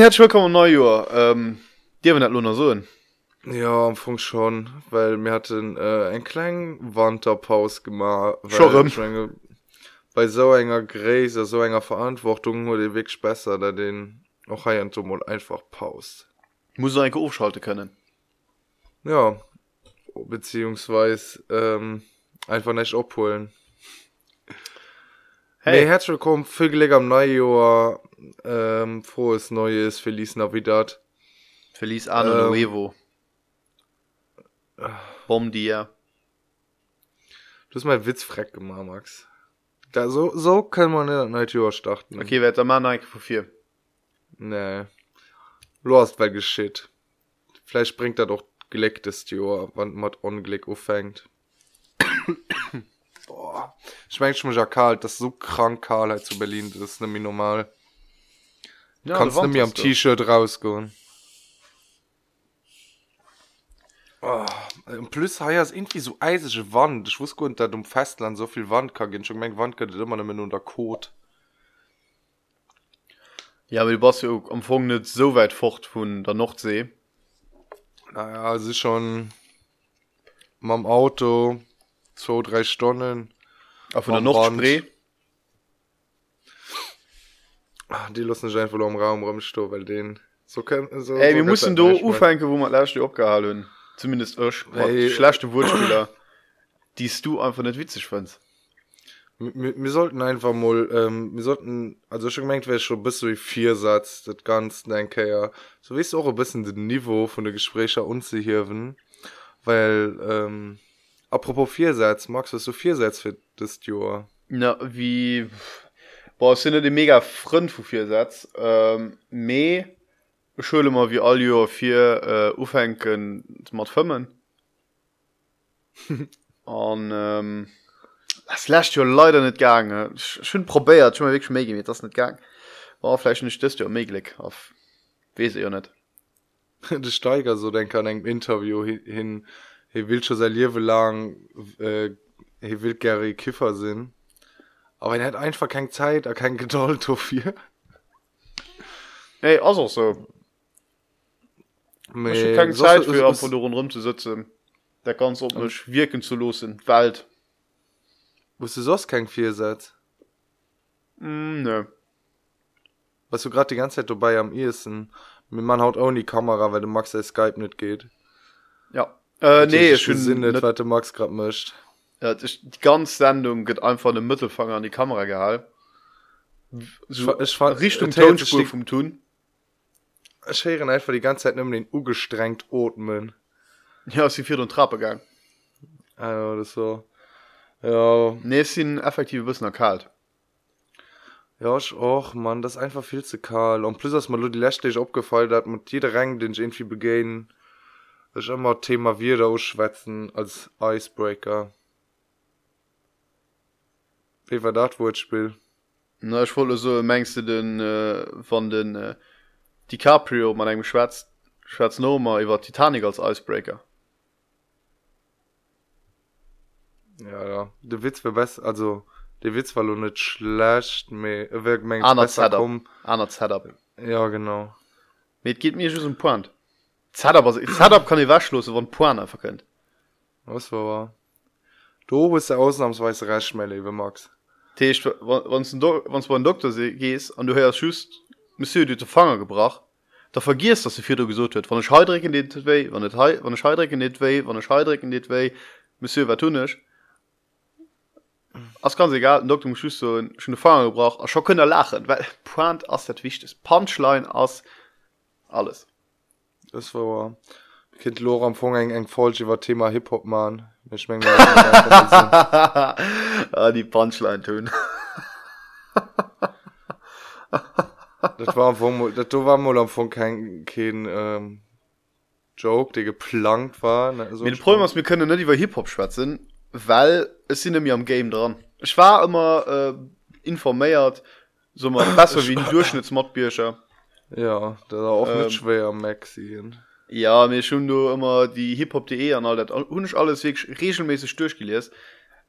her willkommen neu ähm, dir net lunner so ja am funk schon weil mir hatten äh, ein klein wanderpaus gemacht schon bei so enger gräser so enger verantwortung wurde weg besser da den noch ein einfach paus muss ein aufschalte können. Ja beziehungsweise ähm, einfach nicht opholen hey. nee, herzlich willkommen vögelig am neujahr ähm, frohes neues feliz navidad. Feliz an ähm, bom dir du hast mein witz freck gemacht max. Da so so kann man in natur starten. Okay wer der mann vor vier. Ne los weil geschieht vielleicht bringt er doch gelecktes Jahr wann mat onglück aufhängt. Schwenkt schon ja kalt das so krank Karlheit zu berlin das ist nämlich normal ja, kannst du mir am t-shirt rausgehen. Oh, plus ha ist irgendwie so eisische wand. Ich wusste unter dem festland so viel wand kann gehen. Schon mein wand könnte immer unter kot. Ja aber du warst ja am nicht so weit fort von der nordsee. Naja sie schon mam auto zwei drei stunden. Auf der noch die lassen sich einfach am raum rumsto weil den so können so, Ey, so wir mussten du ufenke wo man last abgehalten zumindest schlechte wurspieler diest du einfach nicht witzig fand wir sollten einfach mal ähm, wir sollten also schon gemerkt wer schon bis wie vier Satz das ganz denke ja. So wie auch ein bisschen den Niveau von der Gespräche unzuhirven weil ähm, apropos vier Satz magst du so vier Satz für das Jahr? Na wie Boah, sind die mega front vu vier Satz. Ähm, me schule mal wie all vier äh, ufenken mat fëmmen an ähm, das lächt jo leider net gange schön probéiert schon weg mé mir das net gang warfle nicht dst jo méglik auf wese ihr net de steiger so denk an engem interview hin he will schon se liewe lang äh, he will gary kiffer sinn aber er hat einfach kein zeit er kein geduld hier hey also so. Me, keine zeit für von rum zu sitzen der ganz op wirken zu losen wald. Musst du sos kein vier seit mm, ne was du grad die ganze zeit vorbei am ehesten? Mit man haut auch die kamera weil du magst der skype net geht. Ja. Äh, nee schön sinn weil du max grad mischt ja die ganz sendung geht einfach den mittelfanger an die kamera gehall so, ich war richtung tonspur vom tun. Scheren einfach die ganze zeit um den ugestrengt atmen ja sie vier und trappegang also das so ja. Ne sind effektive bis nach kalt. Ja ich och man das einfach viel zu kal und plus das mal nur die lächte ich abgefallen hat mit jeder rang den ich irgendwie begehen ist immer thema wir ausschwätzen als icebreaker wie war dat wo spiel na ich wolle so mengste den äh, von den äh, dicaprio man einem schwarz schwarz nommer über titanic als icebreaker? Ja ja. De witz war was also de witz war net schlecht me ja genau. Mit geht mir schon point. Hat kann die waschlose von point verkennt was war du bist der ausnahmsweise rechtschmelle wie max wann war doktor se gees an du her schüst monsieur du zu fannger gebracht da vergisst dass sefir du gesot huet wann scheidrecken dit wei wann wann scheidrecken dit wei wann scheidrecken dit wei monsieur war tunnech as ganz egal doktor muss schüst so schon fannger gebracht a scho kënner lachen weil point ass dat wichtes punchlein ass alles. Das war kind lo am fun eng eng falsch war thema hip hop man ah, die punchline tun dat war dat du war mo am von kein kein ähm, joke der geplant war so problem was wir können net die war hip hop schwatzen weil es sind mir am game dran. Ich war immer äh, informiert so mal besser wie durchschnittsmodbierscher ja da auch ähm, schwer maxien ja mir schon du immer die hip hop.de an all dat hunsch alles weg regelmäßig durchgeles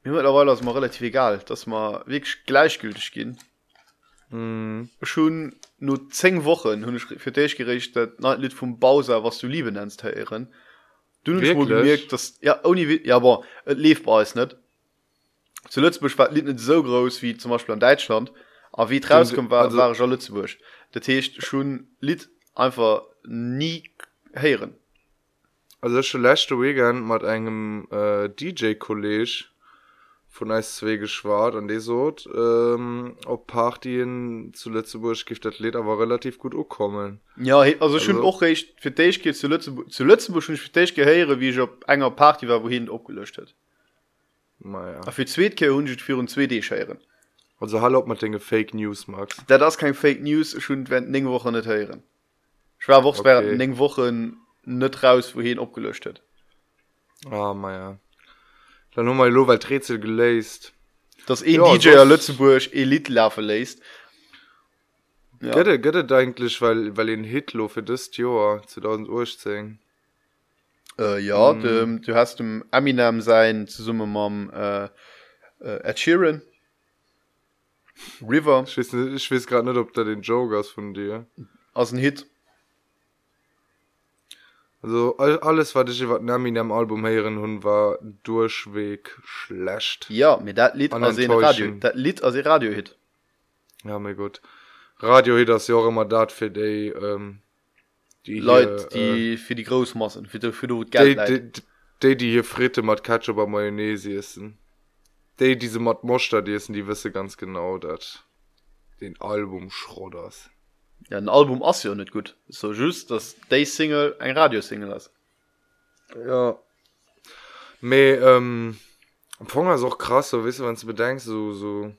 mir mittlerweile das mal relativ egal dass man wirklich gleichgültig gehen. Mm. schon nur zehn wochen hun für dich gerichtet na Lied vom Bowser was du liebe nennst herr ehren. Du gemerkt dass ja ohne ja aber lebbar ist nicht. Zuletzt war nicht so groß wie zum Beispiel an Deutschland aber wie draußen war, war Lützeburg. Der Tisch schon Lied einfach nie heieren also schon letzte weekend mit einem äh, DJ College von als zwei geschwar an die so ähm, ob Partien zu Lützeburg das Lied aber relativ gut kommen ja also, also schon auch recht für dich geht zu Lützeburg zu Lützeburg schon für dich gehere wie ich ob enger Party war wohin abgelöscht hat. Naja. Für zwei für und 2D scheieren also hallo ob man denke Fake News mag da das kein Fake News schon wenn Woche nicht hören schwer wo okay. eng wochen net raus wohin opgelöscht hat. Oh, meier dann no mal lowel rätsel geléist das e ja, DJ das... Lützeburg elitlarve leist. Ja. gëtte gëtt eigentlich weil weil den hitlo für dst joer 2010 äh, ja mm. dem, du hast dem Aminam sein zu summe mam äh, äh, Sheeran. River. Ich weiß, ich weiß grad net ob da den Jogers von dir. Aus ein Hit. Also alles wat ich wat nami am album heieren hun war durchweg schlecht. Ja mit dat lied radio dat lied as radio hit ja mir gut. Radio hit das ja immer dat für de ähm, die leute die äh, für die großmassen für die, für die, die, die, die hier fritte mat catcher bei mayonnaise essen. De diese mat moster die essen die wisse ganz genau dat. Den album schrodders ja, ein album as ja net gut. So just dass day single ein radiosingle las ja. Me ähm, Fonger ist auch krass so wisse wann du bedenkst so so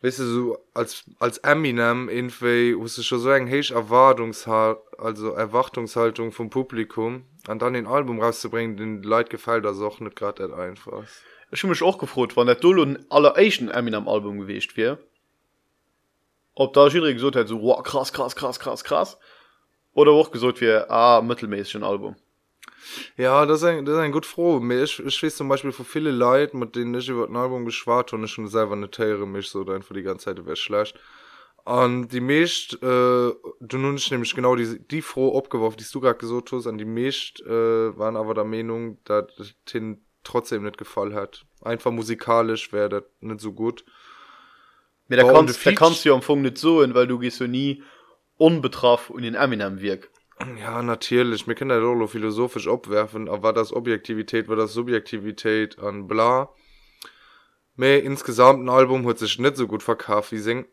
wisse so als als Eminem infe musst du schon so eng hech erwartungshalt also erwartungshaltung vom Publikum an dann den Album rauszubringen den Leid gefällt das auch net grad einfach ich mich auch gefrot wann der Dull und aller Asian Eminem Album gewichtcht wie ob da gesucht hat so wow, krass krass krass krass krass oder auch gesucht wie ah, mittelmäßigschen album. Ja das ein, das ein gut froh ich, ich weiß zum beispiel vor viele leid mit denen ich über ein album geschwar und ich schon selber eine teure mich so dann für die ganze zeit wäre schlecht. An die mecht äh, du nun ich nämlich genau die die froh abgeworfen die du gerade gesucht hast an die mecht äh, waren aber der meinung da den trotzdem nicht gefallen hat. Einfach musikalisch wäre nicht so gut mit der kannst, da kannst du am Funk nicht so hin weil du gehst so nie unbetraff und den Eminem wirk ja natürlich. Mir kinder dolo philosophisch abwerfen aber war das Objektivität war das Subjektivität an bla. Mehr insgesamt ein Album hat sich nicht so gut verkauft wie sing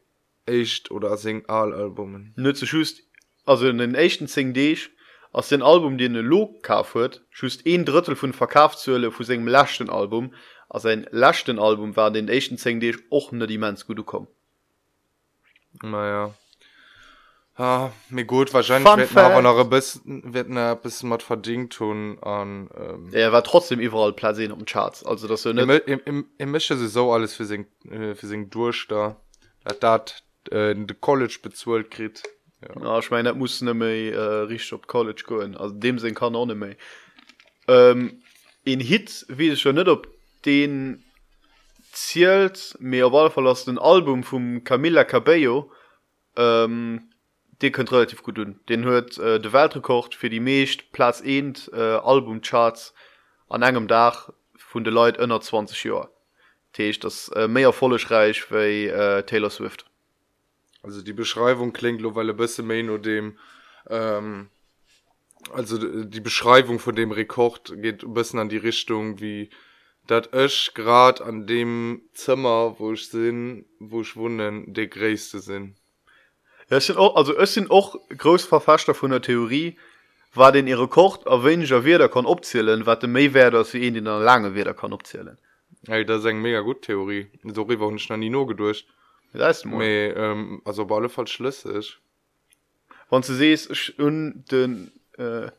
echt oder sing all Albumen. Nur zu schüßt also in den echten sing dich aus den Album den Lo kaf wird schüßt ein Drittel von verkaufshöhle für sing lachten Album as ein lachten album war den echten zeng dech och net die mans gut kom naja ah, mir gut wahrscheinlich noch bis wird bis mat verdingt tun an ähm, er war trotzdem überall plasinn um charts. Also das so im, im, im, im mische se so alles für sing äh, für sing durch da. Dat dat äh, de college bezuelt krit ja. ja ich meine dat muss méi äh, rich op college goen also dem sinn kann on méi ähm, in hit wie schon net op den zielt mehr wahl verlassen album vom camilla cabello ähm, den könnt relativ gut tun. Den hört äh, de weltrekocht für die mecht platz end äh, albumcharts an engem dach von de leute innner zwanzig jahr ich das äh, mehr vollereich wie äh, taylor swift. Also die beschreibung klingt lo weil bisse main oder dem ähm, also die beschreibung von dem rekord geht bisschen an die richtung wie dat ech grad an dem Zimmer wo ich sinn wo ich wunden de gräste sinn. Ja, sind auch also es sind auch groß verfaschter von der Theorie war den ihre kocht a weniger weder kann opzielen wat de méi werden wie in den lange weder kann opzielen hey, da seg mega gut Theorie. So war hun an die no gedurcht. Me, ähm, also alle fall schlüssig. Wann du sees un den äh,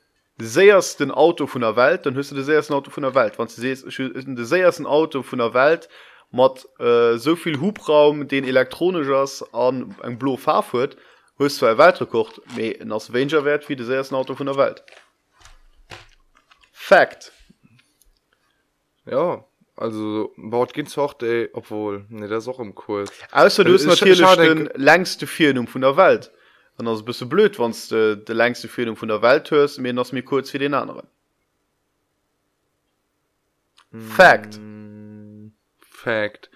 sehrsten auto von der welt dann höchst du sehrsten auto von der welt. Wann du siehst de sehrsten auto von der welt mat äh, soviel hubraum den elektronischers an eng blo fahrfurt höchst zwei weitere kocht me in das avenger wert wie de sehrsten auto von der welt. Fact. Ja also baut gehts auch ey, obwohl ne das auch im kurs. Außer du hast sch- natürlich den längste Führung von der Welt dann bist du blöd wann de, de längste Fühlung von der Welt hörst mir das mir kurz wie den anderen. Fact mm, fact.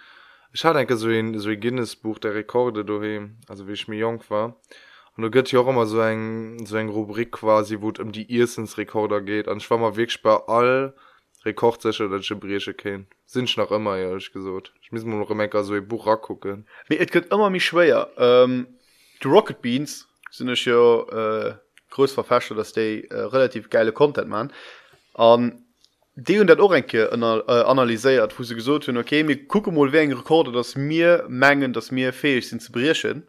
Ich hatte denke so ein so ein Guinness Buch der Rekorde du also wie ich mir jung war. Und du gött ja auch immer so ein so ein Rubrik quasi wo um die Irsens Rekorder geht an schwammer Weg bei all Rekordsächer oder Bresche kennen sind ich noch immer ja ich gesot ich miss noch Mecker so e Buch gucken mir et gött immer mich schwer. Ähm, die Rocket Beans sinnnech jo äh, groß verfäscher dats déi äh, relativ geile content man an de hun dat Orenke äh, analyséiert wo se gesot hunn okay mir kuckemol wé Rekorde dats mir menggen dats mir fähig sinn ze brierschen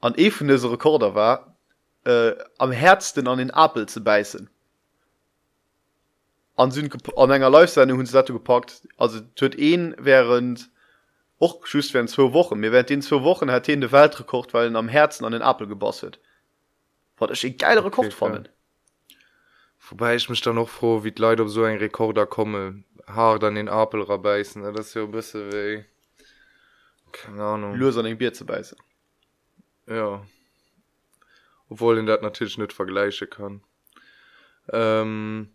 an e vun dese Rekorder war äh, am herzten an den Apel ze beißen. An syn an enger Läufsendung hunn dat gepackt. Also huet een während och schüss wären zwei wochen. Mir werd den zwei wochen hat den de welt gekocht weil am herzen an den apfel gebosset war das geilere okay, kocht fallen wobei ich mich dann noch froh wie leid ob so ein rekorder komme haar dann den apel rabeißen das ja bisse weh. Keine ahnung. Löser an den bier zu beißen. Ja. Obwohl den dat natürlich nicht vergleiche kann. Ähm.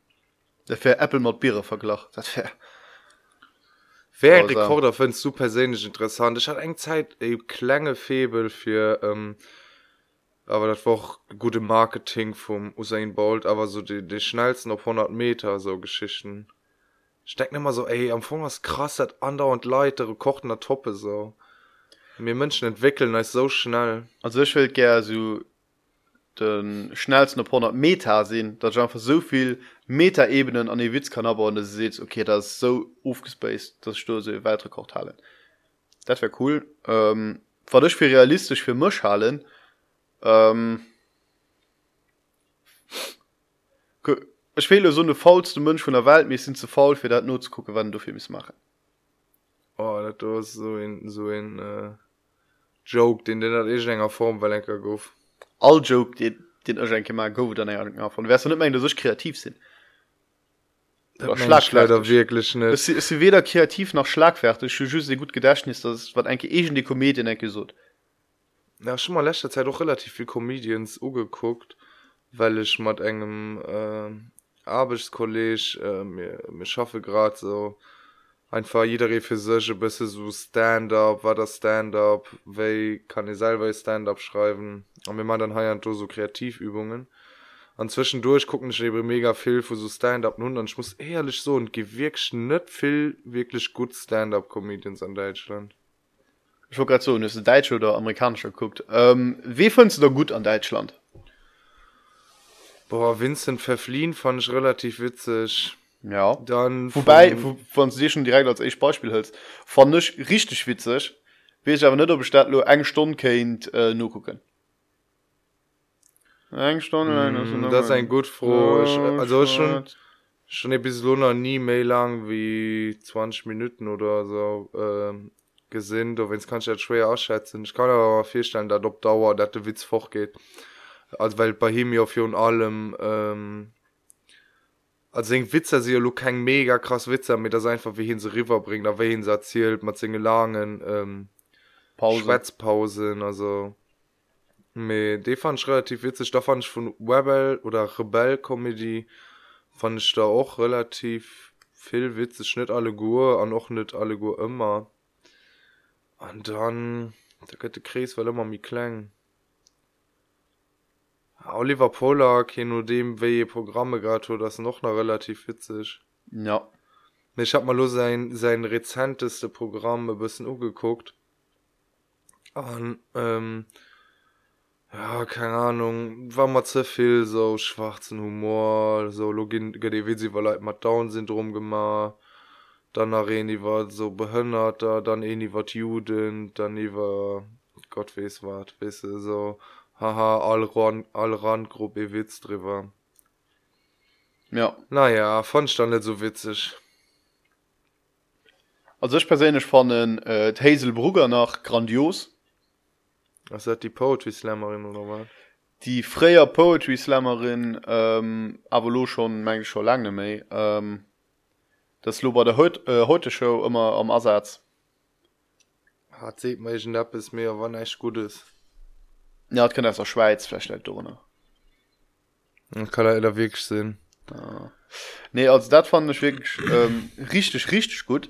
Der fähr apple mat biere verglach dat fähr wer. Rekorder findst du persönlich interessant? Ich hatte eng Zeit e klänge Febel für ähm, aber das war auch gute Marketing vom Usain Bolt aber so die die schnellsten auf 100 Meter so Geschichten. Stecken immer so ey am Anfang was krass hat andauernd Leute kochten der Toppe so. Mir Menschen entwickeln als so schnell. Also ich will ger so den schnellsten op 100 Meter sinn, dat einfach soviel Meterebenen an die Witz kann aber und seht okay das so aufgespaced das Stose weitere Kochthallen. Dat wär cool ähm, war duch fir realistisch fir Mchhalen ähm, Ich fehle so ne faulste Mönsch von der Welt mir sind zu faul für dat not zu gucken wann du für miss mache oh, dat so in so in äh, joke den den dat enger Form weil enker gouf all joke den den erschenke mal go dann von. Wer nicht mein du sech kreativ sinn schlagleider wirklich sie weder kreativ noch schlagfertig. Se gut gedächtnis das wat enke egent die komedien enke sot na ja, schon mal letzter zeit auch relativ viel comedians ugeguckt weil ich mat engem äh, arbeitskolllege äh, mir mir schaffe grad so einfach jeder für sech bis so stand-up war das stand-up wei kann ich selber stand-up schreiben. Und mir man dann ha so kreativübungen. An zwischendurch gucken ich eben mega viel für so stand-up nun und ich muss ehrlich so und gewirkt net viel wirklich gut stand-up comedians an Deutschland. Ich war grad so ist deutsche oder amerikanischer guckt ähm, wie findst du da gut an Deutschland? Boah, Vincent verfliehen fand ich relativ witzig. Ja Dann wobei von- wo- von dir schon direkt als ich Beispiel hältst fand ich richtig witzig wie ich aber nicht ob statt nur eng Stunde kennt äh, nur gucken eng Stunde Mm, das ist ein gut froh. Ich, also schon, schon ein bisschen noch nie mehr lang wie 20 Minuten oder so ähm, gesehen. Wenn es kann ich jetzt schwer ausschätzen. Ich kann aber feststellen, dass auf Dauer, dass der Witz fortgeht. Also weil bei ihm ja für und allem ähm, also den Witzer sie kein mega krass Witzer mit das einfach wie hin sie rüberbringt, aber wie hin sie erzählt, mit seinen langen ähm, Pause. Schwätzpausen also me de fand ich relativ witzig. Da fand ich von Webel oder Rebell Comedy fand ich da auch relativ viel Witze schnitt alle Gu an auch nicht alle Gu immer. Und dann der könnte Kries weil immer mi klang Oliver Pollack hin nur dem we Programme grad das noch noch relativ witzig. Ja. Ich hab mal los sein sein rezenteste Programm ein bisschen umgeguckt. Und, ähm, ja keine Ahnung war mal zu viel so schwarzen Humor so Login wie sie weil mal Down Syndrom gemacht. Dann die war so behindert dann eh wat Juden dann war Gott weiß wat wisse so haha all ran all Randgruppe Witz drüber. Ja. Naja fand ich dann nicht so witzig. Also ich persönlich fand äh, Hazelbrugger nach grandios. Was hat die Poetry Slammerin oder was? Die freier Poetry Slammerin ähm, aber lo schon mein schon lange méi ähm, das lo bei der heut, äh, heute show immer am ersatz. Hat se ab es mir wann echt gut ist ja kann das der schweiz vielleicht ohne kann er der weg sinn ja. nee als dat fand ich wirklich ähm, richtig richtig gut.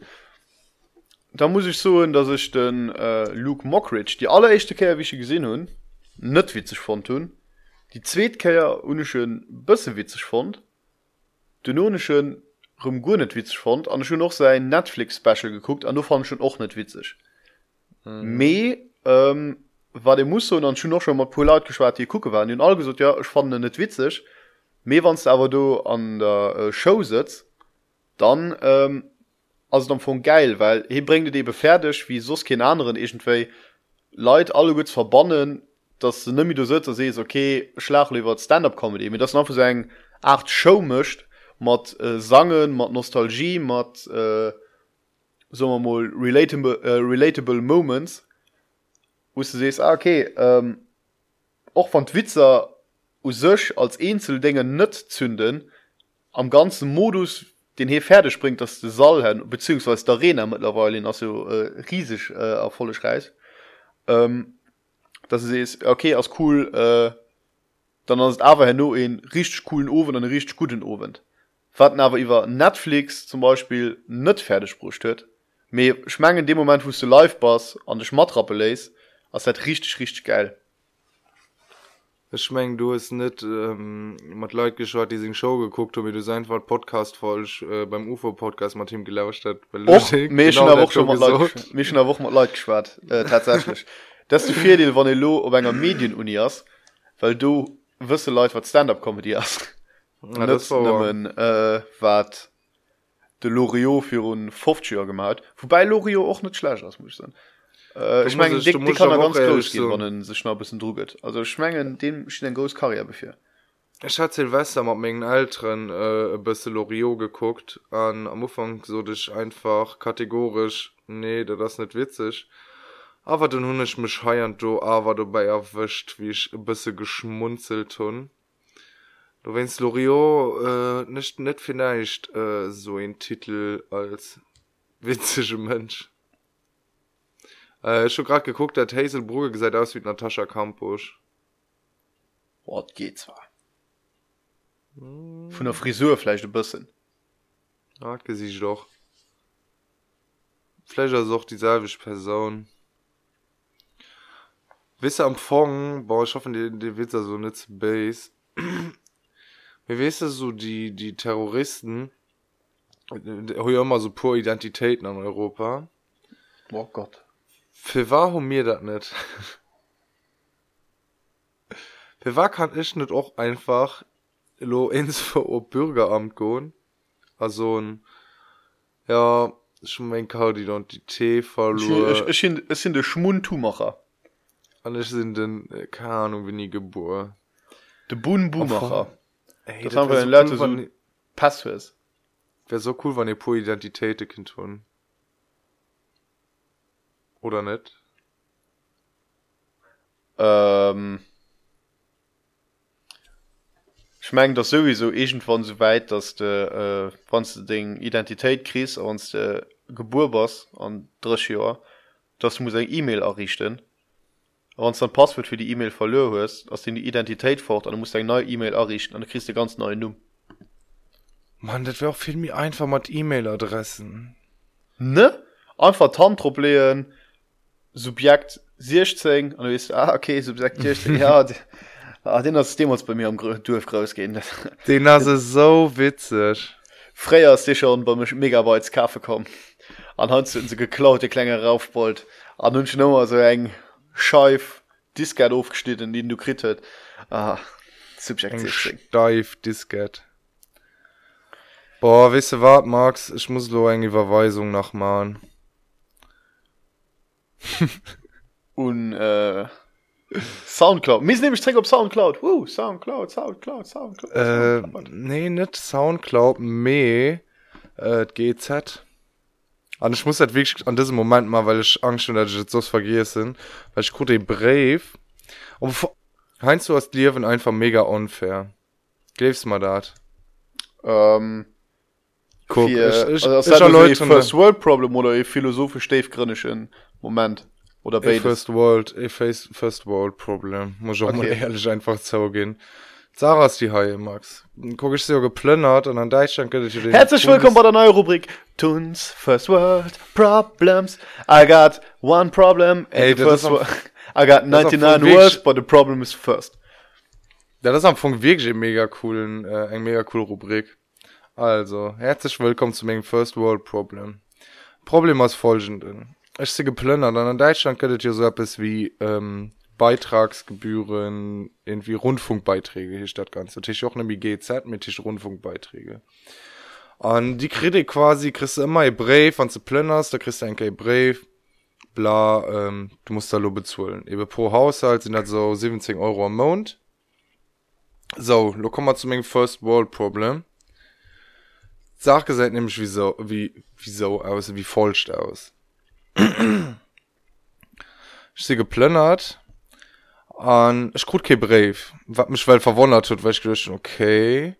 Da muss ich so hin dass ich den äh, luke mockridge die allerechte kä wie ich gesinn hun net witzig von tun. Die zweetkeier uneschen bësse witzig fand. Dynonischen rum gu net witzig fand. An schon noch sein netflix special geguckt an du fand schon och net witzig. Mhm. me ähm, war de muss dann schon noch schon mal polat geschwar die gucke waren den all gesot ja ich fand net witzig. Me wannst aber du an der äh, show sitzt dann ähm, also dann von geil weil he bringt de befertig wie sos keine anderen egentwei leid alle gut verbannen dass du nimi du sitzt se okay schlachlever stand-up comedy mir das noch sagen acht show mischt mat äh, sangen mat nostalgie mat äh, so mal relatable äh, relatable moments wo du sest ah, okay ähm, auch van Witzer sech als einzel dinge net zünden am ganzen Modus den hier Pferde springt das de Saal hin beziehungsweise der Rena mittlerweile also äh, riesig äh, auf volle reis ähm, das ist okay als cool äh, dann hast aber nur in richtig coolen ofen an richtig guten ofen. Warten aber über Netflix zum Beispiel net Pferdespruch stört mir schmengen dem moment wo du live bas an de schmatrappe les as dat richtig richtig geil. Schmeng du es net ähm, mat leut geschaut die show geguckt wie du sein war podcast falsch äh, beim ufo podcast mal team gelauscht hat wo der woch leut geschwart äh, tatsächlich. Dass du vier den wann lo op enger medienuni hast weil du wüsse leute wat stand up comedy hast ja, nimmen, äh, wat de loriot für un fortür gemacht. Wobei loriot auch net schlecht aus muss sein äh, ich mein, die, die kann ganz gehen, so. sich bisschen druget also schmengen den den groß karrier befir ich hat Silvester mat menggen alten äh, bis Loriot geguckt. An am Ufang so dich einfach kategorisch nee da das net witzig. Aber den hun ich mich heern du aber du bei erwischt wie ich bisse geschmunzelt hun du wennst Loriot äh, nicht net vielleicht äh, so ein titel als witzische mensch äh, schon grad geguckt der hazelbrugge gesagt aus wie natascha campus ort geht zwar. Hm. von der frisurfleisch du bisschen. Hat sie doch. Fleischer sucht dieselbe person. Wisse am fong bau ich hoffe die die witzer so nütz base. Wie weißt du so die die terroristen immer so pur identitäten an europa. Oh gott für warum mir dat net. Für war kann ich net auch einfach lo ins vor bürgeramt go also ein ja schon mein ka identité verloren es sind es sind de schmuntumacher. Alles sind den äh, keine ahnung wie nie geboren. De bunbumacher. Pass wär so cool wann ihr po identität kind tun oder net ähm, schmengt das sowieso von so weit dass de äh, wann du den identität kris ans de geburtbars an drei jahr das muss ein e mail errichten. Wann dann passwort für die e mail verlö hast aus den die identität fort an du musst ein neue e mail errichten an du christ ganz neue nu man dat wäre auch viel mir einfach mat e mail adressen ne? Einfach tanproblem subjekt sichtzing an du ist ah, okay subjekt ja ah, den das dem uns bei mir am durf rausgehen den nase so witzig. Freier ist dich schon beim megabytes kaffe kommen. Anhand du se geklaute klänge raufbolt an hun nummer so eng scheif disket aufgesteht in den du kritet ah, steif disket. Boah wisse wat max? Ich muss lo eng überweisung nach mahn un äh, soundcloud. Mis nämlich op soundcloud. Uh, soundcloud soundcloud soundcloud, äh, nee net soundcloud me äh, gz an ich muss wirklich an diesem moment mal weil ich angst schon dass ich jetzt so vergessen weil ich gut brave und heinz du hast liewen einfach mega unfair. Gest mal dat ähm, Guck, Für, ich, ich, also, das ich ist halt erläutere- first world problem oder ein philosophisch steifgründischen moment oder beides first world a first, first world problem muss ich auch mal Okay. ehrlich einfach zugehen Sarah ist die Haie Max guck ich sie geplündert und an Deutschland könnte ich den herzlich willkommen bei der neuen rubrik tuns first world problems i got one problem and Ey, the first am- i got ist am 99 Weg- words but the problem is first Ja, das ist am Anfang wirklich ein mega coolen, äh, ein mega coole Rubrik. Also, herzlich willkommen zu meinem First World Problem. Problem aus folgenden. Ich sehe geplündert, und in Deutschland könntet ihr so etwas wie, ähm, Beitragsgebühren, irgendwie Rundfunkbeiträge, hier das Ganze. Tisch auch nämlich GZ mit Tisch Rundfunkbeiträge. Und die Kredit quasi, kriegst du immer ein Brief, wenn du plünderst, da kriegst du ein Brief, bla, ähm, du musst da nur bezahlen. Eben pro Haushalt sind das so 17 Euro am Monat. So, lo kommen wir zu meinem First World Problem. Sache seid nämlich wie so, wie, wie so aus, wie falsch aus. ich sie geplönnert an Schruke Brief. Wat mich well verwondert huet welch geschen okay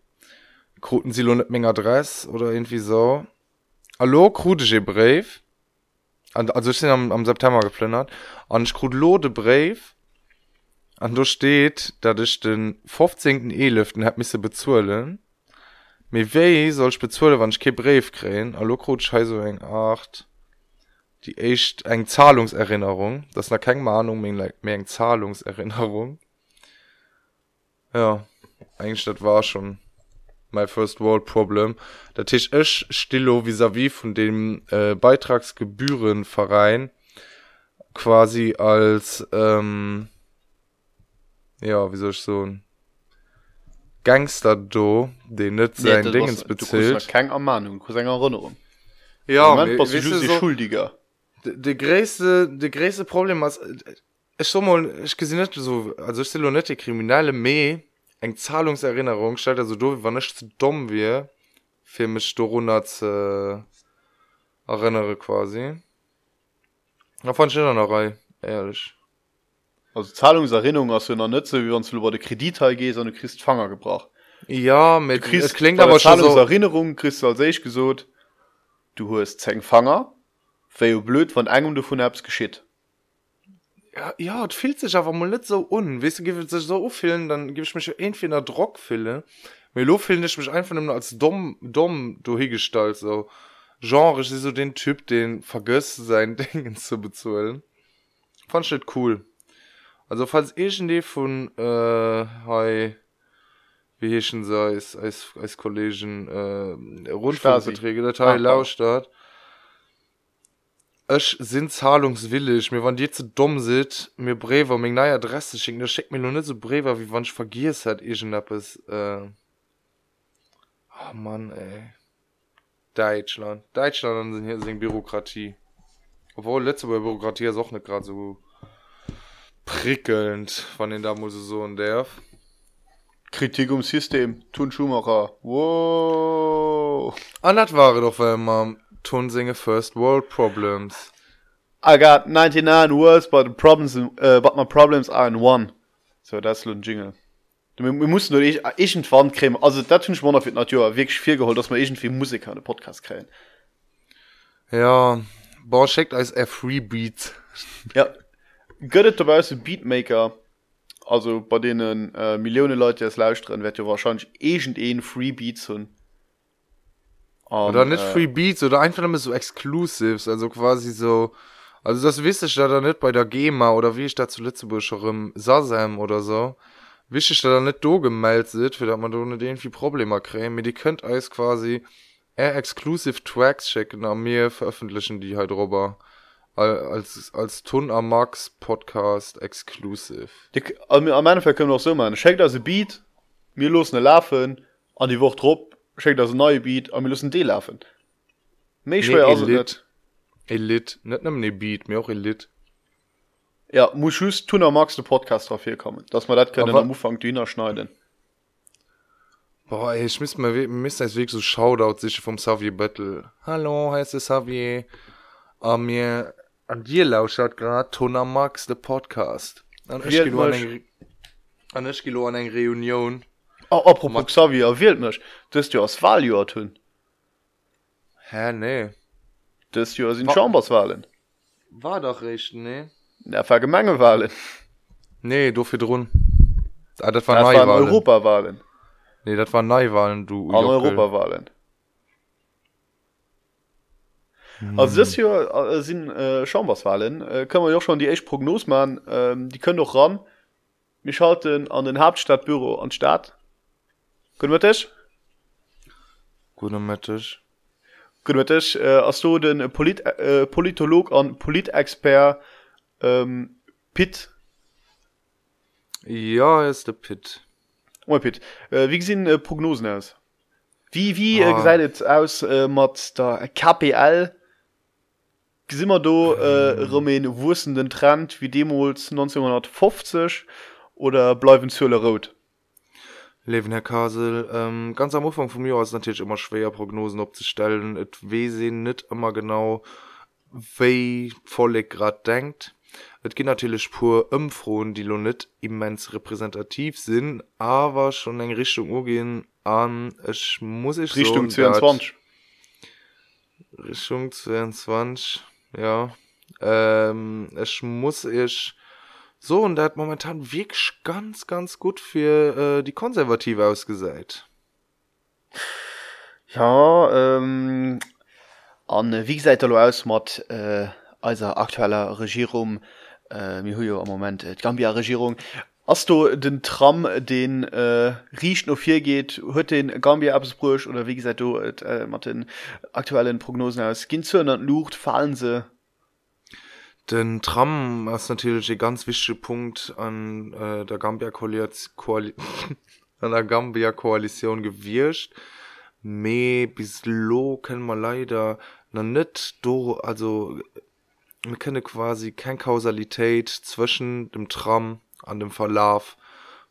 kruten sie lo net még Adress oder irgendwie so. Hallo krudesche Brief. An also ich sind am, am September geplönnert. An Skrudlode Brief. An du steht dat ich den 15. elüften hab misse bezuelen me wei sollch bezuele wann ich ke Brief kräen? Hallo krut scheiße eng 8 Die echt eng Zahlungserinnerung. Das ist noch keine Mahnung, mehr, eng Zahlungserinnerung. Ja, eigentlich das war schon my first world problem. Der Tisch ist stillo vis-à-vis von dem äh, Beitragsgebührenverein quasi als ähm, ja, wie soll ich so ein Gangster do, den nicht sein Nee, Dingens du kriegst keine Ermahnung du kriegst eine Erinnerung Ja, Moment, mir- was weißt ist du, so- schuldiger de gräste de gräste problem was ich so mal ich gesehen nicht so also ich nicht die kriminelle me eng zahlungserinnerung stellt also do war nicht zu dumm wir für mich Dorona zu erinnere quasi. Da fand ich noch rei ehrlich. Also zahlungserinnerung hast du noch nicht so wie wenn du über den Kreditteil gehst und du kriegst Fanger gebracht ja mit es klingt aber schon so Zahlungserinnerung kriegst du als ich gesagt du hast zehn Fanger wäre blöd von einem davon hab's geschieht. Ja, ja das fühlt sich aber mal nicht so un. Weißt du gibt sich so auffüllen dann gebe ich mich irgendwie in der Druckfülle Melo fühle ich mich einfach nur als dumm dumm du hingestalt so. Genre ich sehe so den Typ den vergisst sein Dingen zu bezahlen. Fand ich cool. Also falls ich die von äh, hi wie hier schon sei als als als Kollegen äh, Rundfunkverträge Datei Ah, lauscht hat Ech sind zahlungswillig mir wann dir zu dumm sit mir brever még neue adresse schicken. Der schickt mir nur net so brever wie wann ich vergiss hat egent es äh... oh mann ey. Deutschland. Deutschland an sind hier sing bürokratie. Obwohl letzte bei bürokratie ist auch nicht grad so prickelnd von den da muss so und der Kritik ums System. Tun Schumacher. Wow. An dat waren doch immer tun singe first world problems. I got 99 words but the problems uh, but my problems are in one. So das ist ein Jingle wir, wir mussten nur irgendwann kriegen. Also da tun ich mal für Natur wirklich viel geholt dass man irgendwie Musiker eine Podcast kriegen. Ja boah schickt als er free beats ja göttet dabei ist ein Beatmaker? Also bei denen äh, Millionen Leute es lauscht drin wird ja wahrscheinlich irgendein Freebeats und oder nicht free beats oder einfach immer so exclusives also quasi so also das wisst ich da da nicht bei der GEMA oder wie ich da zu Lützeburgerem Sasam oder so wisst ich da da nicht do gemeldet sind für dass man da nicht irgendwie Probleme kriegen mir die könnt alles quasi eher exclusive Tracks schicken an mir veröffentlichen die halt drüber Al- als als Ton am Max Podcast exclusive. Die, also, am Ende können wir auch so machen. Schenkt also Beat mir los eine Laufen an die Woche trop sche das neue Beat am müssen de laufen. Elit net ne Beat mir auch Elit ja muss just tunner magst du Podcast drauf hier kommen dass man dat können am Ufang Dünner schneiden. Boah, ey, ich miss mal miss als weg so shoutout sich vom Xavier Battle hallo heißt es Xavier? A mir an dir lauschat grad tonner max de podcast. An kilo an eng reunion. Oh, apropos Xavier wählt mich. Das ist ja aus Wahljahr tun hä nee. Das ja sind chamberswahlen. War doch recht ne der vergemengewahlen nee du für run ah, das war Das waren Neuwahlen. europawahlen. Nee das war neuwahlen du an europawahlen. Also das hier äh, sind äh, chamberswahlen. Äh, können wir ja schon die echt prognos machen. Ähm, die können doch ran. Wir schalten an den hauptstadtbüro an staat Gutmëttech? Gutmëttech. Gutmëttech äh, ass du den Polit äh, Politolog an Politexpert ähm, Pit? Ja ist der Pit. Oh, Pit. Äh, wie sinn äh, Prognosen aus? Wie wie ah. äh, gesäidet aus äh, mat der KPL? immer do äh, Romain wussenden Trend wie Demos 1950 oder bleiben Zölle rot Leben Herr Kasel ähm, ganz am Anfang von mir aus natürlich immer schwer Prognosen abzustellen. Et we se net immer genau wei volle grad denkt. Et gi natürlich pur ëmfroen die lo net immens repräsentativ sinn aber schon eng Richtung urgehen an. Es muss ich Richtung so, dat- 22 Richtung 22 ja. Ähm, es muss ich so und der hat momentan wirklich ganz ganz gut für äh, die konservative ausgesät. Ja ähm, an wie seit aus mat äh, als aktueller Regierung äh, mir hu am moment äh, die Gambia Regierung hast du den Tram den äh, riecht noch vier geht hört den Gambia absbruch oder wie gesagt du äh, mat den aktuellen Prognosen aus gin zu lucht fallen se den tram ist natürlich ein ganz wichtiger punkt an äh, der gambia koalition Koali an der gambia koalition gewirrscht. Me bis lo können man leider na net do also wir kenne quasi kein kausalität zwischen dem tram an dem verlauf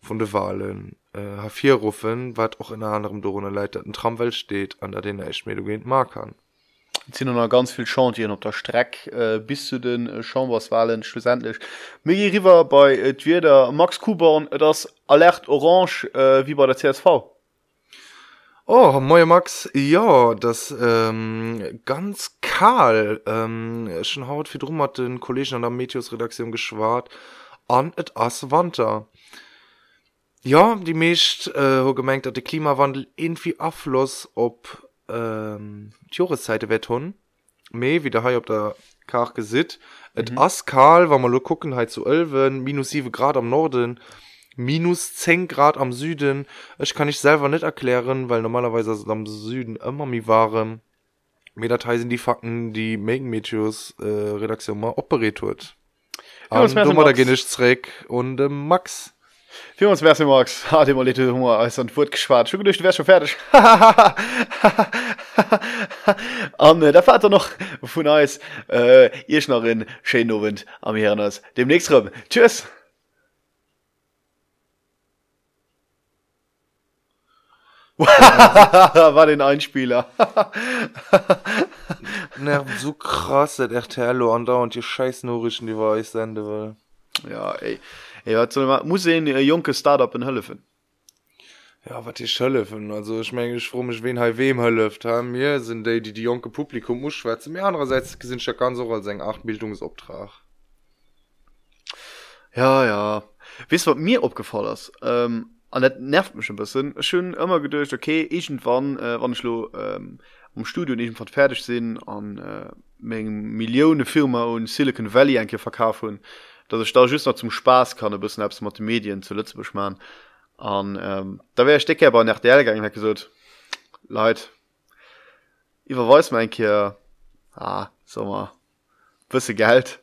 von de wahlen äh, h4rufen wat auch in einer anderen dorone leiteten tramwelt steht an der den er schmedugent markern sind noch ganz viel Chantien op der Streck äh, bis zu den äh, Chamberswahlen schlussendlich. Mir river bei äh, Max äh, das alert orange äh, wie bei der CSV Oh, moje Max, ja, das ähm, ganz kahl ähm, schon haut wie drum hat den Kollegen an der Meteosredaktion geschwart an et ass Wander. Ja, die mecht äh, gemengt dat der Klimawandel irgendwie affloss op ähm, Joreszeite wet hun me wie der ha op der kar gesit et mhm. ass kahl mal lo gucken halt zu ölwen minus 7 Grad am Norden minus 10 Grad am Süden. Ich kann ich selber nicht erklären weil normalerweise ist es am Süden immer mi waren. Mir Datei sind die Fakten die Megan Meteos äh, Redaktion mal operiert wird Ja, An dummer da Max? geh ich zurück und äh, Max Für uns wär's Max. Hat immer little Humor als an Wort geschwart schon durch wär schon fertig. Äh, der Vater noch von Eis. Äh, ihr noch in Schenowen am Hirners demnächst rum. Tschüss. War den Einspieler. Ne, so krass dat echt hello an da und die scheiß Norischen die war ich sende will ja ey ja, muss e junkke Startup in Hëllefen ja wat die schëllefen also ich mengge froh mich wen hai wem hëlleft ha mir sind déi die die jonke Publikum muss schwäze mir andererseits gesinn ja ganz so als eng acht bildungsoptrag ja. Ja wis wat mir opgefallers ähm, an net nervt mich ein bisschen. Schön immer gedurcht okay irgendwann äh, wann schlo ähm, um studio nicht fand fertig sinn an äh, mengen millionune firma und silicon valley enke verkaufen dass ich da just noch zum spaß kann ein bisschen abs mit medien zu Lütze machen. An ähm, da wäre stecke aber nach der gegangen hat gesagt leid überweis mein hier ah so mal bisschen geld.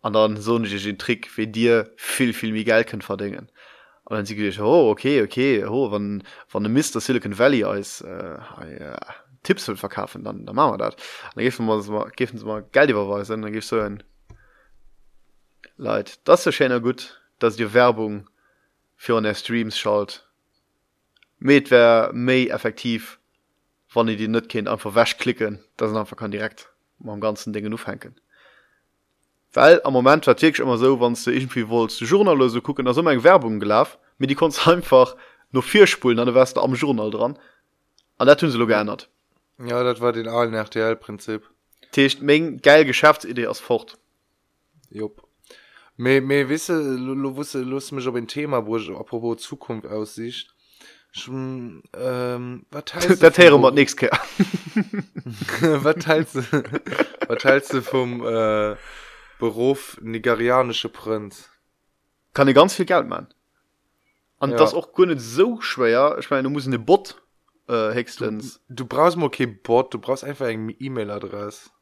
An dann so den trick wie dir viel viel wie geld können verdingen und dann sie gesagt, oh okay okay oh wann wann dem mister silicon valley als äh, ja, tipps will verkaufen dann da machen wir dat dann gi mal giffen sie mal geld überweisen dann gibst du ein leid. Das ist schöner gut dass dir werbung für der streams schalt met wer méi effektiv wann die die net kind einfach wäsch klicken das einfach kann direkt ma am ganzen dingen aufhängen weil am moment war ich immer so wann du irgendwie wolltest journallose gucken da immer eng werbung gelaf mir die konst einfach nur vier spulen an wärst du am journal dran. An der tun sie lo geändert ja dat war den allen rtl prinzip techt meng geil geschäftsidee aus fort. Jupp. Me, me wisse lo, lo wusste lust mich op ein Thema wo ich apropos Zukunft aussicht. Schon ähm, was teilst der du vom- hat nix ge was teilst du was teilst du vom äh, Beruf nigerianische Prinz? Kann ich ganz viel geld man an Ja. das auch gun net so schwer. Ich meine du muss eine bot äh, hextens du brauchst mal okay Bot du brauchst einfach eng E-Mail-Adress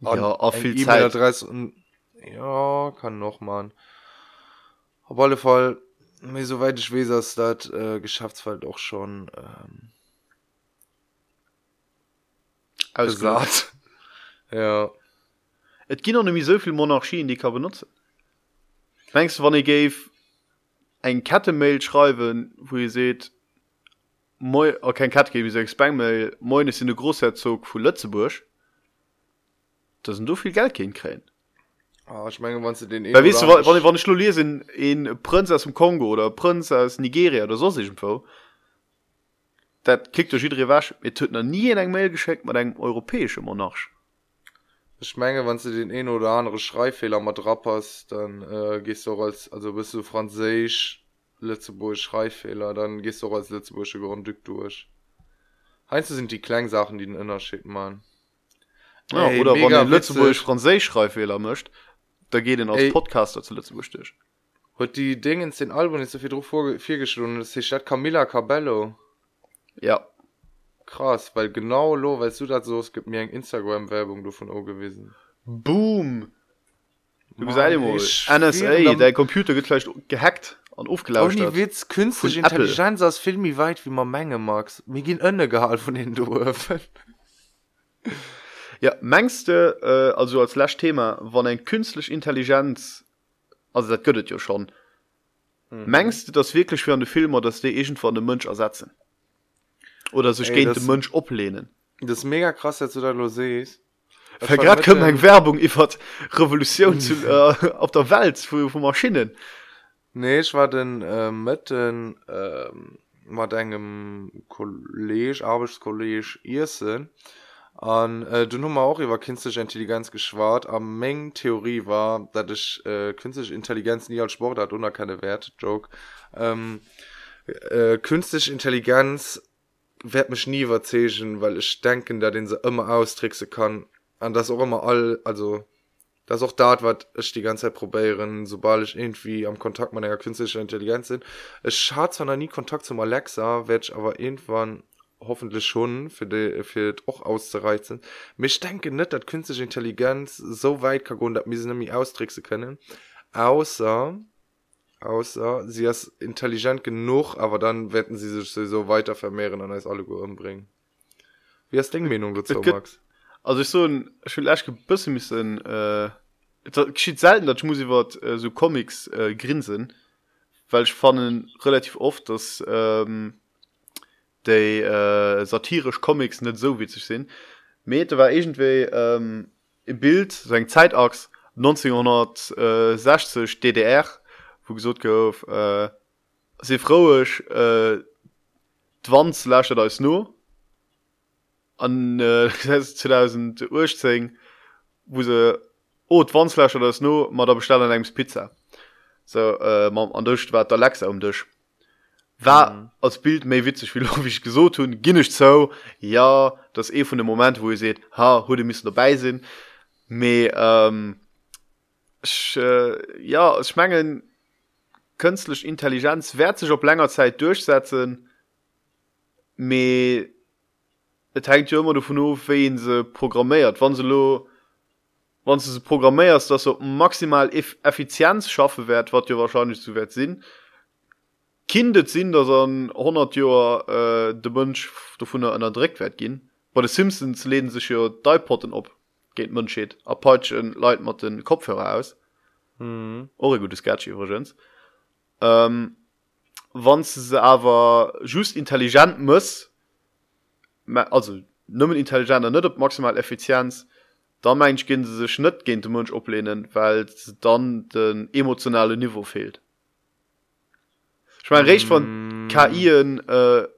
ja auf Eng viel Zeit. E-Mail-Adress und ja kann noch man auf alle Fall mir soweit ich weiß ist das äh, Geschäftsfall doch schon ähm, ausgesagt gesagt ja. Et gi noch nämlich so viel monarchien die kann benutzen. Mengst du wann ich gave ein kattemail schreiben wo ihr seht moi oh, kein kat gebe ich spangmail moin ist in der großherzog vu Lützeburg da sind so viel geld gehen krähen Ah, ich meine wann du den weil weißt du wann wann- wann ich nur lesen in prinz aus dem kongo oder prinz aus nigeria oder so sich wo dat kickt durch jede wasch. Ihr tut noch nie in eng mail geschickt mit einem europäische monarch. Ich meine wann du den ein oder andere schreifehler mal drappers dann äh, gehst du auch als also bist du französisch letzteburg schreifehler dann gehst du auch als letzteburgische grundstück durch. Heinz sind die klangsachen die den innerschick man ja, Ey, oder wann Lützeburg witzig. französisch schreifehler mischt da geht den als Ey. podcaster zu Lützeburg durch hat die dingens den album ist so viel drauf vor vier gestunden das ist statt camilla cabello. Ja. Krass weil genau lo weißt du das so es gibt mir ein instagram werbung du von o gewesen. Boom. Du Mann, gesagt mal, ich nsa der computer wird vielleicht gehackt und aufgelauscht Ohne. Witz künstliche Von. Intelligenz aus Filmi weit wie man Menge magst mir gehen ënne gehalt von den Dürfen ja mengste äh, also als lasch thema wann ein künstlich intelligenz also dat göttet ja schon. Mhm. mengste das wirklich für eine filmer dass der egent von dem mönsch ersetzen? Oder sich gegen den mönsch oplehnen? Das mega krass jetzt du da lo sees grad können eng werbung iwwer revolution zu, äh, auf der welt vu vu maschinen. Nee ich war den äh, mitten ähm, mat engem kolleg arbeitskolleg irsinn an äh, du nummer auch über künstliche intelligenz geschwart am meng theorie war dat ich äh, künstliche intelligenz nie als sport hat oder keine wert joke. Ähm, äh, künstliche intelligenz werd mich nie verzegen weil ich denken da den se immer austrickse kann. An das auch immer all also das auch dat wat ich die ganze Zeit probieren sobald ich irgendwie am kontakt meiner künstlicher intelligenz sind. Es hat zwar nie kontakt zum alexa werd ich aber irgendwann hoffentlich schon für die für auch auszureizen mich denke nicht dat künstliche intelligenz so weit kann gehen, dat mir sie nämlich austrickse können. Außer außer sie ist intelligent genug aber dann werden sie sich so weiter vermehren und als alle gut umbringen. Wie hast Ding Meinung dazu Max? Also ich so ein ich will echt gebüsse müssen äh, das geschieht selten dat ich muss wat äh, so comics äh, grinsen weil ich fanden relativ oft dass ähm, de äh, satirisch comics net so witzig sinn. Mete war egentwe ähm, im bild seg so zeitachs 1960 ddr wo gesot gouf äh, se froech äh, dwanzlächer als no. An äh, 2010 wo se oh, dwanzlächer als no mat der bestellen engs pizza. So äh, man an ducht war der lachs am duch war mhm. als bild méi witzig wie lo ich gesot hun ginnech zo. Ja das e eh von dem moment wo ihr seht ha hu de miss dabei sinn. Me ähm, ich, äh, ja schmengen künstlich intelligenz werd sich op langer zeit durchsetzen. Me hängt ja immer davon auf wen se programmiert. Wann se lo wann du se programmierst dass so maximal eff effizienz schaffe werd wat dir wahrscheinlich zu wert sinn kindet sinn dass an 100 Joer äh, de Mënsch davon an der Dreckwert gin bei de Simpsons leden sich jo Dipotten op geht Mënscheet Apachen Leiit mat den Kopfhörer aus. Mhm. or gute Sketchgens ähm, wann se awer just intelligent muss also nëmmen intelligenter net op maximal Effizienz da mensch gin se sech net gen dem Mënsch oplehnen weil dann den emotionale Niveau fehlt. Ich mein recht von Mm. KIen äh,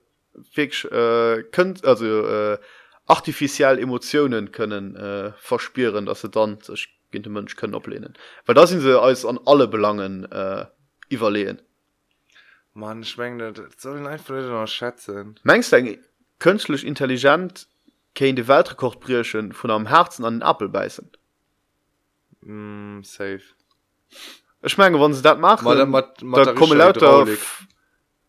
fix, äh, könnt also äh, artificiell emotionen können äh, verspieren dass sie dann sich gegen den Mensch können ablehnen. Weil da sind sie als an alle belangen äh, überlehen man schwt sollen einfach noch schätzen. Mengst du künstlich intelligent kein die weltrekord von am herzen an den apfel beißen? Mm, safe ich mein wann sie dat machen mal, mat, mat da komme lauter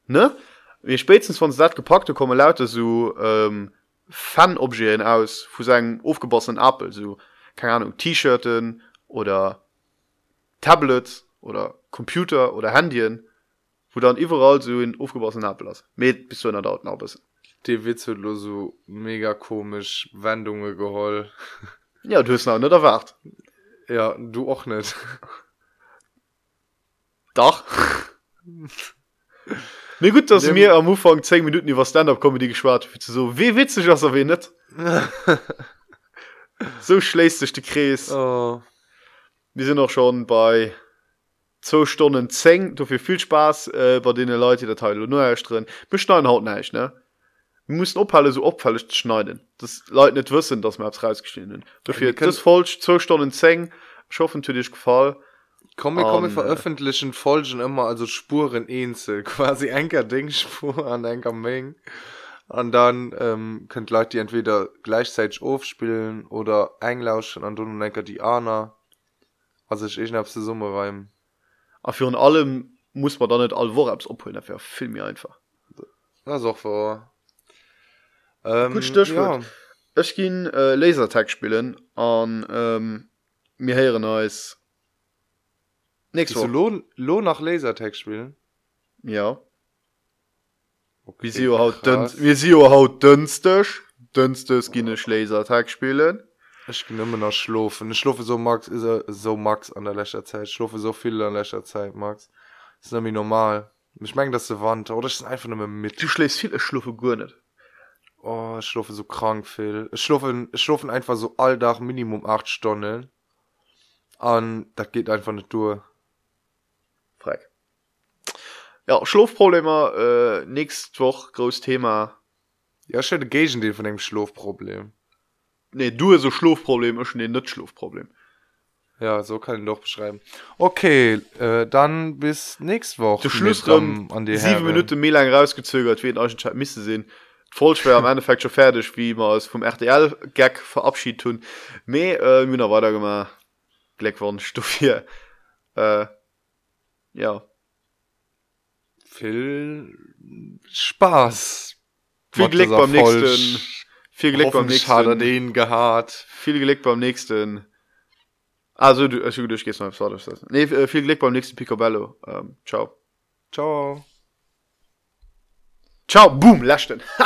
ne? Wie spätstens von dat gepackte komme lauter so ähm, fanobjeen aus wo sagen aufgebossenen apel so keine ahnung t-shirten oder tablets oder computer oder handien wo dann überall so in aufgebossenen apel hast mit bis zu einer dauten ab die witze los so mega komisch wendungen geholl ja du hast noch nicht erwacht. Ja du auch nicht. Doch. Mir gut dass Dem- mir am Anfang 10 Minuten über Stand-up Comedy geschwar so wie witzig was erwähnt so schläst sich die Kries oh. wir sind auch schon bei zwei Stunden 10 dafür viel Spaß äh, bei denen Leute der Teil nur erst drin. Wir schneiden haut nicht ne? Wir mussten ophalle so opfällig schneiden das Leute nicht wissen dass wir rausgestehen dafür wir können- das falsch zwei Stunden 10 ich hoffe natürlich gefallen komm wir komme Ähm, veröffentlichen folgen immer also spuren einzel quasi enker dingspur an enker meng an dann ähm, könnt leute die entweder gleichzeitig aufspielen oder einlauschen an du enker die ana also ich ich hab sie summe reim aber für in allem muss man da nicht all Worabs opholen dafür film mir einfach. Das auch vor ähm, Gut Stichwort. Ech gin äh, Lasertag spielen an ähm, mir heieren als nächste Woche. lohn lo nach lasertag spielen? Ja. Okay, wie sie krass. dünn- wie sie haut dünstech dünstes ginech Lasertag spielen. Ich bin immer noch schlufen ich schlufe so max ist er so max an der letzter zeit. Ich schlufe so viel an letzter zeit max. Das ist nämlich normal. Ich mein dass du wand oder? Ich ist einfach nur mit du schläst viel schluffe gunnet oh ich schlufe so krank viel. Ich schlufe ich schlufen einfach so alldach minimum acht stunden. An da geht einfach nicht durch ja schlafprobleme äh, nächst woch groß thema. Ja ich hätte gegen den von dem schlafproblem. Nee du so schlafproblem schon den net schlafproblem. Ja so kann ich doch beschreiben. Okay äh, dann bis nächste woche der schluss ähm, an die sieben Herren. minute mehr lang rausgezögert wie in euch misse sehen. Voll schwer am endeffekt schon fertig wie man es vom rtl gag verabschied tun. Me äh, müner weiter gemacht Black worden stuff hier äh, ja viel spaß. Viel das beim nächsten. viel gelegt beim Hoffentlich hat er nächsten. den gehabt viel gelegt beim nächsten. Also du also, du gehst mal nee, äh, viel gelegt beim nächsten picobello. Ähm, ciao. Ciao. Ciao boom lachten ha